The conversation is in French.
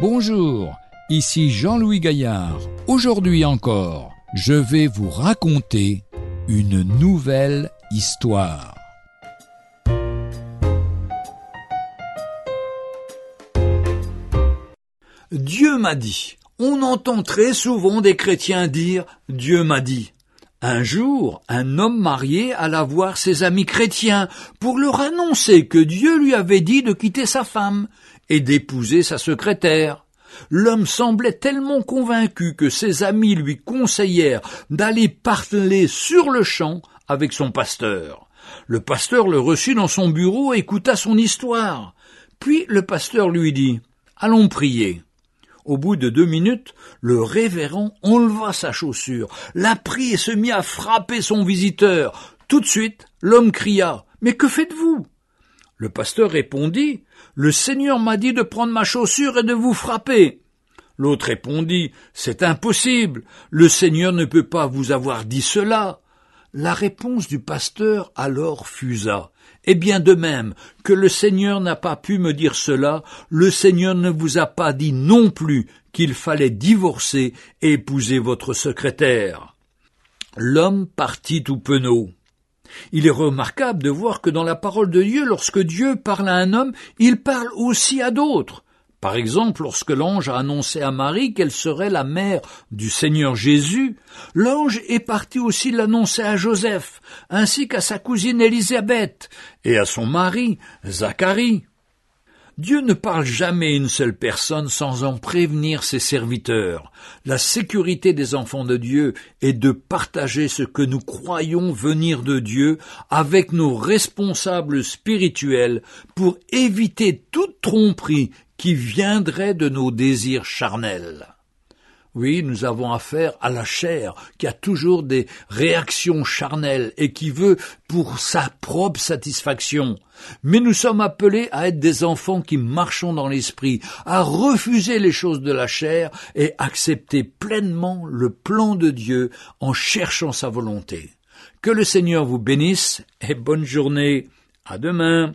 Bonjour, ici Jean-Louis Gaillard. Aujourd'hui encore, je vais vous raconter une nouvelle histoire. Dieu m'a dit. On entend très souvent des chrétiens dire Dieu m'a dit. Un jour, un homme marié alla voir ses amis chrétiens pour leur annoncer que Dieu lui avait dit de quitter sa femme et d'épouser sa secrétaire. L'homme semblait tellement convaincu que ses amis lui conseillèrent d'aller parler sur le champ avec son pasteur. Le pasteur le reçut dans son bureau et écouta son histoire. Puis le pasteur lui dit Allons prier. Au bout de deux minutes, le révérend enleva sa chaussure, la prit et se mit à frapper son visiteur. Tout de suite, l'homme cria Mais que faites-vous? Le pasteur répondit Le Seigneur m'a dit de prendre ma chaussure et de vous frapper. L'autre répondit C'est impossible. Le Seigneur ne peut pas vous avoir dit cela. La réponse du pasteur alors fusa. Et bien de même que le Seigneur n'a pas pu me dire cela, le Seigneur ne vous a pas dit non plus qu'il fallait divorcer et épouser votre secrétaire. L'homme partit tout penaud. Il est remarquable de voir que dans la parole de Dieu, lorsque Dieu parle à un homme, il parle aussi à d'autres. Par exemple, lorsque l'ange a annoncé à Marie qu'elle serait la mère du Seigneur Jésus, l'ange est parti aussi l'annoncer à Joseph, ainsi qu'à sa cousine Élisabeth et à son mari, Zacharie. Dieu ne parle jamais une seule personne sans en prévenir ses serviteurs. La sécurité des enfants de Dieu est de partager ce que nous croyons venir de Dieu avec nos responsables spirituels pour éviter toute tromperie qui viendrait de nos désirs charnels. Oui, nous avons affaire à la chair, qui a toujours des réactions charnelles et qui veut pour sa propre satisfaction. Mais nous sommes appelés à être des enfants qui marchons dans l'esprit, à refuser les choses de la chair et accepter pleinement le plan de Dieu en cherchant sa volonté. Que le Seigneur vous bénisse et bonne journée. À demain.